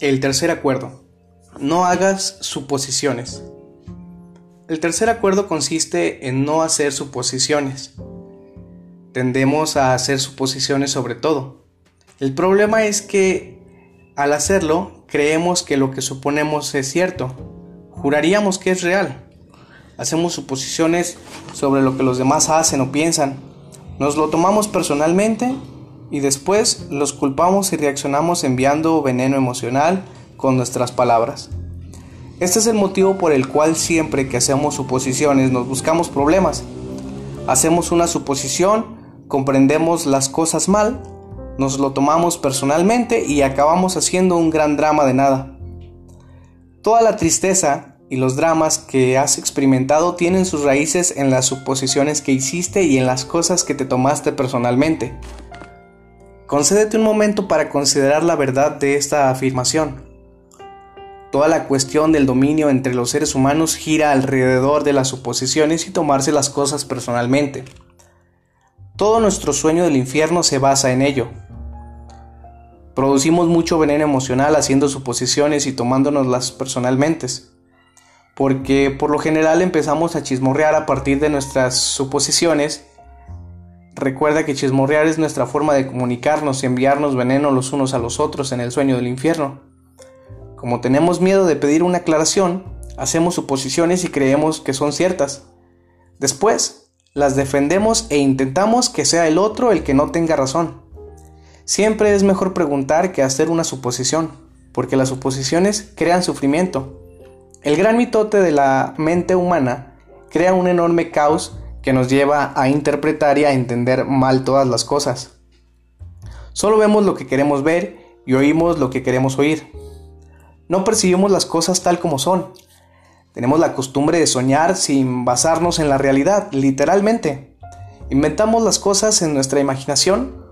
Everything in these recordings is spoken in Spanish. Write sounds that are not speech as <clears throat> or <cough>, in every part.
El tercer acuerdo. No hagas suposiciones. El tercer acuerdo consiste en no hacer suposiciones. Tendemos a hacer suposiciones sobre todo. El problema es que al hacerlo creemos que lo que suponemos es cierto. Juraríamos que es real. Hacemos suposiciones sobre lo que los demás hacen o piensan. Nos lo tomamos personalmente y después los culpamos y reaccionamos enviando veneno emocional con nuestras palabras. Este es el motivo por el cual siempre que hacemos suposiciones nos buscamos problemas. Hacemos una suposición, comprendemos las cosas mal, nos lo tomamos personalmente y acabamos haciendo un gran drama de nada. Toda la tristeza y los dramas que has experimentado tienen sus raíces en las suposiciones que hiciste y en las cosas que te tomaste personalmente. Concédete un momento para considerar la verdad de esta afirmación. Toda la cuestión del dominio entre los seres humanos gira alrededor de las suposiciones y tomarse las cosas personalmente. Todo nuestro sueño del infierno se basa en ello. Producimos mucho veneno emocional haciendo suposiciones y tomándonoslas personalmente, porque por lo general empezamos a chismorrear a partir de nuestras suposiciones Recuerda que chismorrear es nuestra forma de comunicarnos y enviarnos veneno los unos a los otros en el sueño del infierno. Como tenemos miedo de pedir una aclaración, hacemos suposiciones y creemos que son ciertas. Después, las defendemos e intentamos que sea el otro el que no tenga razón. Siempre es mejor preguntar que hacer una suposición, porque las suposiciones crean sufrimiento. El gran mitote de la mente humana crea un enorme caos que nos lleva a interpretar y a entender mal todas las cosas. Solo vemos lo que queremos ver y oímos lo que queremos oír. No percibimos las cosas tal como son. Tenemos la costumbre de soñar sin basarnos en la realidad, literalmente. Inventamos las cosas en nuestra imaginación.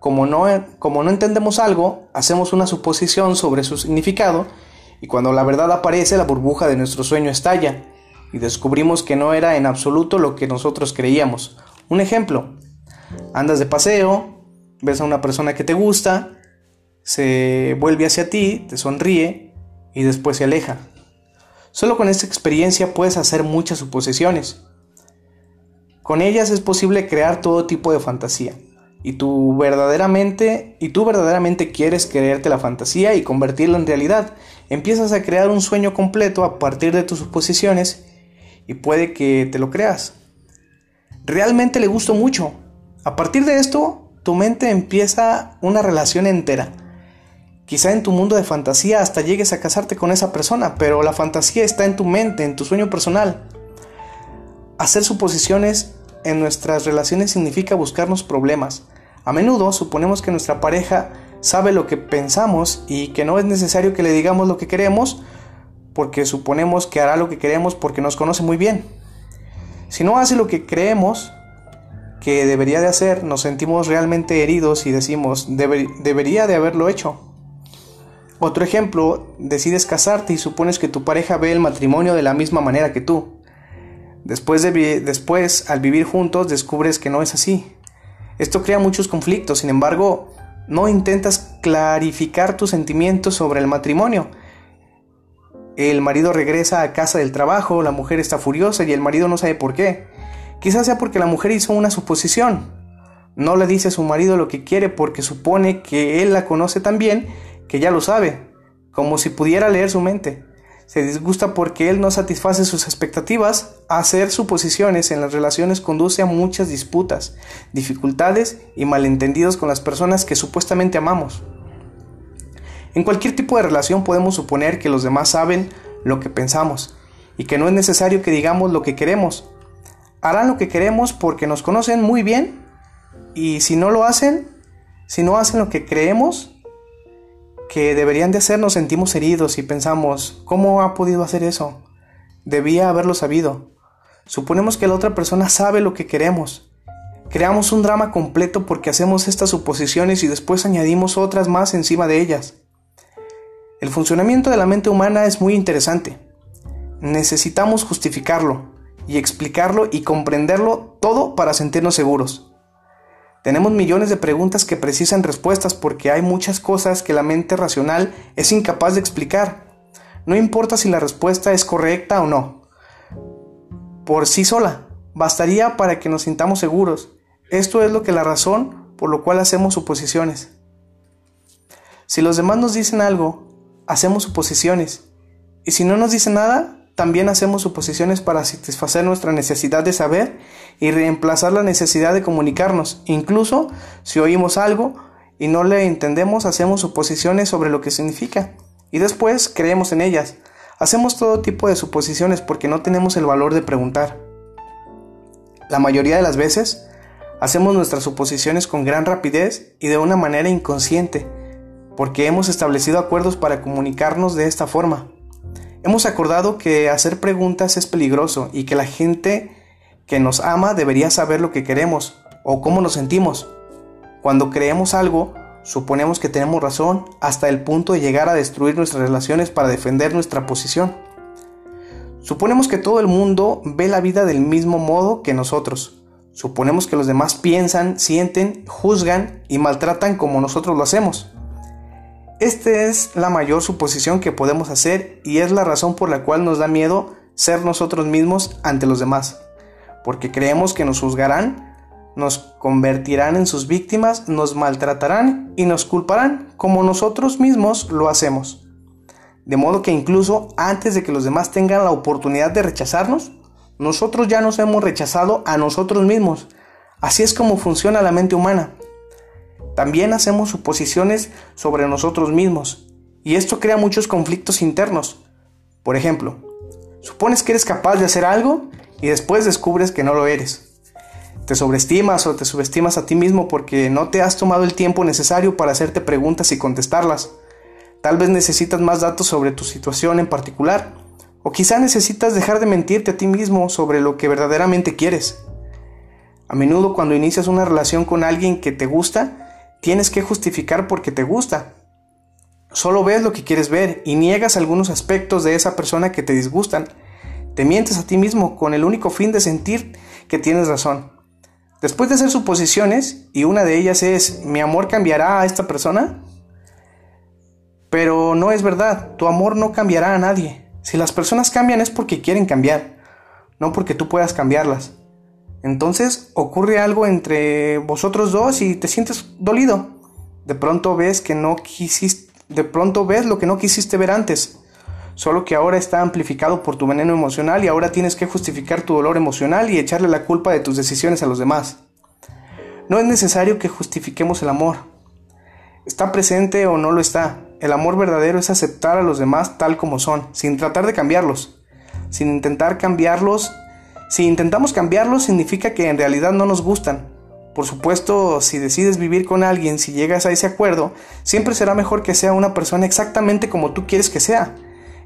Como no, como no entendemos algo, hacemos una suposición sobre su significado y cuando la verdad aparece, la burbuja de nuestro sueño estalla y descubrimos que no era en absoluto lo que nosotros creíamos. Un ejemplo, andas de paseo, ves a una persona que te gusta, se vuelve hacia ti, te sonríe y después se aleja. Solo con esta experiencia puedes hacer muchas suposiciones. Con ellas es posible crear todo tipo de fantasía. Y tú verdaderamente y tú verdaderamente quieres creerte la fantasía y convertirla en realidad. Empiezas a crear un sueño completo a partir de tus suposiciones y puede que te lo creas. Realmente le gustó mucho. A partir de esto, tu mente empieza una relación entera. Quizá en tu mundo de fantasía hasta llegues a casarte con esa persona, pero la fantasía está en tu mente, en tu sueño personal. Hacer suposiciones en nuestras relaciones significa buscarnos problemas. A menudo suponemos que nuestra pareja sabe lo que pensamos y que no es necesario que le digamos lo que queremos porque suponemos que hará lo que queremos porque nos conoce muy bien. Si no hace lo que creemos que debería de hacer, nos sentimos realmente heridos y decimos, debería de haberlo hecho. Otro ejemplo, decides casarte y supones que tu pareja ve el matrimonio de la misma manera que tú. Después, de, después, al vivir juntos, descubres que no es así. Esto crea muchos conflictos, sin embargo, no intentas clarificar tus sentimientos sobre el matrimonio, el marido regresa a casa del trabajo, la mujer está furiosa y el marido no sabe por qué. Quizás sea porque la mujer hizo una suposición. No le dice a su marido lo que quiere porque supone que él la conoce tan bien que ya lo sabe, como si pudiera leer su mente. Se disgusta porque él no satisface sus expectativas. Hacer suposiciones en las relaciones conduce a muchas disputas, dificultades y malentendidos con las personas que supuestamente amamos. En cualquier tipo de relación podemos suponer que los demás saben lo que pensamos y que no es necesario que digamos lo que queremos. Harán lo que queremos porque nos conocen muy bien y si no lo hacen, si no hacen lo que creemos que deberían de hacer, nos sentimos heridos y pensamos, ¿cómo ha podido hacer eso? Debía haberlo sabido. Suponemos que la otra persona sabe lo que queremos. Creamos un drama completo porque hacemos estas suposiciones y después añadimos otras más encima de ellas. El funcionamiento de la mente humana es muy interesante. Necesitamos justificarlo y explicarlo y comprenderlo todo para sentirnos seguros. Tenemos millones de preguntas que precisan respuestas porque hay muchas cosas que la mente racional es incapaz de explicar. No importa si la respuesta es correcta o no. Por sí sola, bastaría para que nos sintamos seguros. Esto es lo que la razón por lo cual hacemos suposiciones. Si los demás nos dicen algo, hacemos suposiciones. Y si no nos dicen nada, también hacemos suposiciones para satisfacer nuestra necesidad de saber y reemplazar la necesidad de comunicarnos. Incluso si oímos algo y no le entendemos, hacemos suposiciones sobre lo que significa y después creemos en ellas. Hacemos todo tipo de suposiciones porque no tenemos el valor de preguntar. La mayoría de las veces hacemos nuestras suposiciones con gran rapidez y de una manera inconsciente, porque hemos establecido acuerdos para comunicarnos de esta forma. Hemos acordado que hacer preguntas es peligroso y que la gente que nos ama debería saber lo que queremos o cómo nos sentimos. Cuando creemos algo, suponemos que tenemos razón hasta el punto de llegar a destruir nuestras relaciones para defender nuestra posición. Suponemos que todo el mundo ve la vida del mismo modo que nosotros. Suponemos que los demás piensan, sienten, juzgan y maltratan como nosotros lo hacemos. Esta es la mayor suposición que podemos hacer y es la razón por la cual nos da miedo ser nosotros mismos ante los demás, porque creemos que nos juzgarán, nos convertirán en sus víctimas, nos maltratarán y nos culparán como nosotros mismos lo hacemos. De modo que incluso antes de que los demás tengan la oportunidad de rechazarnos, nosotros ya nos hemos rechazado a nosotros mismos. Así es como funciona la mente humana. También hacemos suposiciones sobre nosotros mismos, y esto crea muchos conflictos internos. Por ejemplo, supones que eres capaz de hacer algo y después descubres que no lo eres. Te sobreestimas o te subestimas a ti mismo porque no te has tomado el tiempo necesario para hacerte preguntas y contestarlas. Tal vez necesitas más datos sobre tu situación en particular, o quizá necesitas dejar de mentirte a ti mismo sobre lo que verdaderamente quieres. A menudo cuando inicias una relación con alguien que te gusta, tienes que justificar porque te gusta. Solo ves lo que quieres ver y niegas algunos aspectos de esa persona que te disgustan. Te mientes a ti mismo con el único fin de sentir que tienes razón. Después de hacer suposiciones, y una de ellas es, ¿mi amor cambiará a esta persona? Pero no es verdad, tu amor no cambiará a nadie. Si las personas cambian es porque quieren cambiar, no porque tú puedas cambiarlas. Entonces ocurre algo entre vosotros dos y te sientes dolido. De pronto ves que no quisiste, de pronto ves lo que no quisiste ver antes. Solo que ahora está amplificado por tu veneno emocional y ahora tienes que justificar tu dolor emocional y echarle la culpa de tus decisiones a los demás. No es necesario que justifiquemos el amor. Está presente o no lo está. El amor verdadero es aceptar a los demás tal como son, sin tratar de cambiarlos, sin intentar cambiarlos si intentamos cambiarlos significa que en realidad no nos gustan. Por supuesto, si decides vivir con alguien, si llegas a ese acuerdo, siempre será mejor que sea una persona exactamente como tú quieres que sea.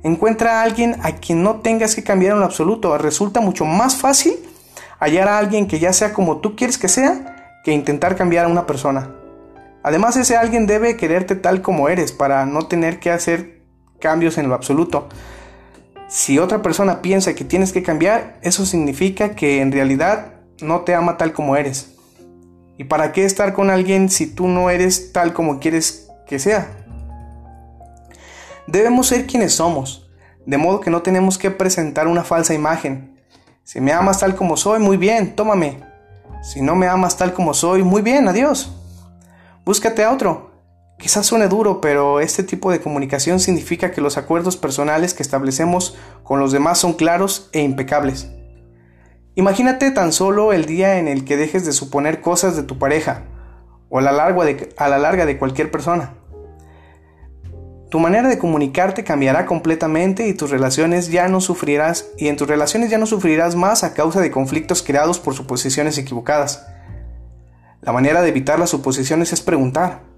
Encuentra a alguien a quien no tengas que cambiar en lo absoluto. Resulta mucho más fácil hallar a alguien que ya sea como tú quieres que sea que intentar cambiar a una persona. Además, ese alguien debe quererte tal como eres para no tener que hacer cambios en lo absoluto. Si otra persona piensa que tienes que cambiar, eso significa que en realidad no te ama tal como eres. ¿Y para qué estar con alguien si tú no eres tal como quieres que sea? Debemos ser quienes somos, de modo que no tenemos que presentar una falsa imagen. Si me amas tal como soy, muy bien, tómame. Si no me amas tal como soy, muy bien, adiós. Búscate a otro. Quizás suene duro, pero este tipo de comunicación significa que los acuerdos personales que establecemos con los demás son claros e impecables. Imagínate tan solo el día en el que dejes de suponer cosas de tu pareja o a la larga de, a la larga de cualquier persona. Tu manera de comunicarte cambiará completamente y tus relaciones ya no sufrirás y en tus relaciones ya no sufrirás más a causa de conflictos creados por suposiciones equivocadas. La manera de evitar las suposiciones es preguntar.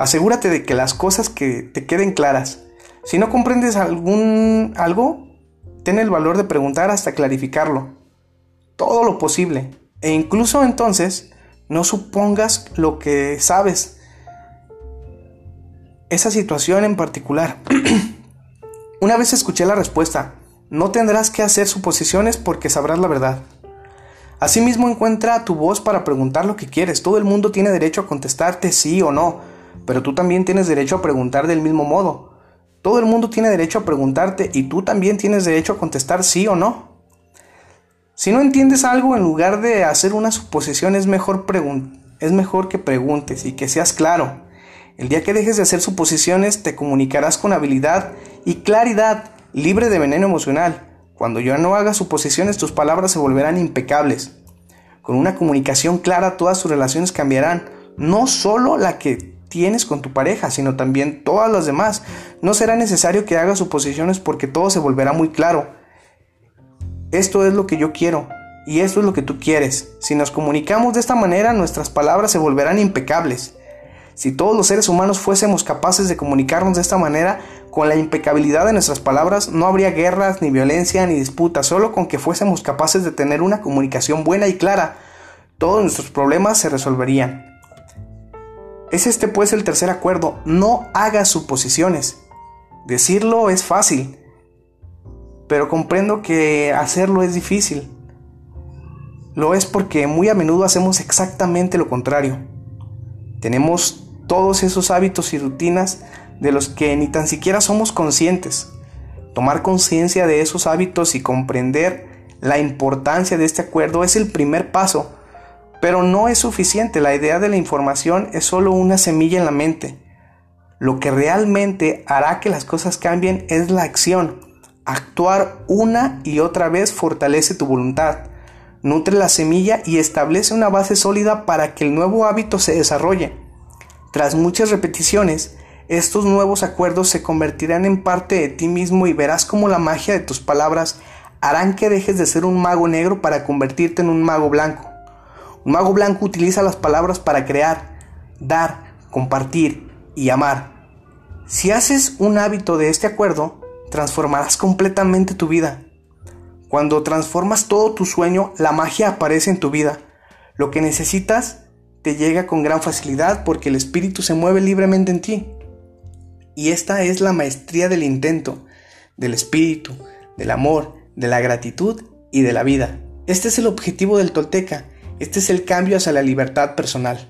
Asegúrate de que las cosas que te queden claras. Si no comprendes algún algo, ten el valor de preguntar hasta clarificarlo. Todo lo posible. E incluso entonces, no supongas lo que sabes. Esa situación en particular. <clears throat> Una vez escuché la respuesta, no tendrás que hacer suposiciones porque sabrás la verdad. Asimismo encuentra tu voz para preguntar lo que quieres. Todo el mundo tiene derecho a contestarte sí o no, pero tú también tienes derecho a preguntar del mismo modo. Todo el mundo tiene derecho a preguntarte y tú también tienes derecho a contestar sí o no. Si no entiendes algo, en lugar de hacer una suposición, es mejor, es mejor que preguntes y que seas claro. El día que dejes de hacer suposiciones, te comunicarás con habilidad y claridad, libre de veneno emocional. Cuando yo no haga suposiciones, tus palabras se volverán impecables. Con una comunicación clara, todas tus relaciones cambiarán, no solo la que tienes con tu pareja, sino también todas las demás. No será necesario que hagas suposiciones porque todo se volverá muy claro esto es lo que yo quiero y esto es lo que tú quieres. Si nos comunicamos de esta manera, nuestras palabras se volverán impecables. Si todos los seres humanos fuésemos capaces de comunicarnos de esta manera, con la impecabilidad de nuestras palabras, no habría guerras, ni violencia, ni disputas, solo con que fuésemos capaces de tener una comunicación buena y clara, todos nuestros problemas se resolverían. Es este pues el tercer acuerdo, no hagas suposiciones. Decirlo es fácil, pero comprendo que hacerlo es difícil. Lo es porque muy a menudo hacemos exactamente lo contrario. Tenemos todos esos hábitos y rutinas de los que ni tan siquiera somos conscientes. Tomar conciencia de esos hábitos y comprender la importancia de este acuerdo es el primer paso, pero no es suficiente. La idea de la información es solo una semilla en la mente. Lo que realmente hará que las cosas cambien es la acción Actuar una y otra vez fortalece tu voluntad, nutre la semilla y establece una base sólida para que el nuevo hábito se desarrolle. Tras muchas repeticiones, estos nuevos acuerdos se convertirán en parte de ti mismo y verás cómo la magia de tus palabras harán que dejes de ser un mago negro para convertirte en un mago blanco. Un mago blanco utiliza las palabras para crear, dar, compartir y amar. Si haces un hábito de este acuerdo, transformarás completamente tu vida. Cuando transformas todo tu sueño, la magia aparece en tu vida. Lo que necesitas te llega con gran facilidad porque el espíritu se mueve libremente en ti. Y esta es la maestría del intento, del espíritu, del amor, de la gratitud y de la vida. Este es el objetivo del tolteca. Este es el cambio hacia la libertad personal.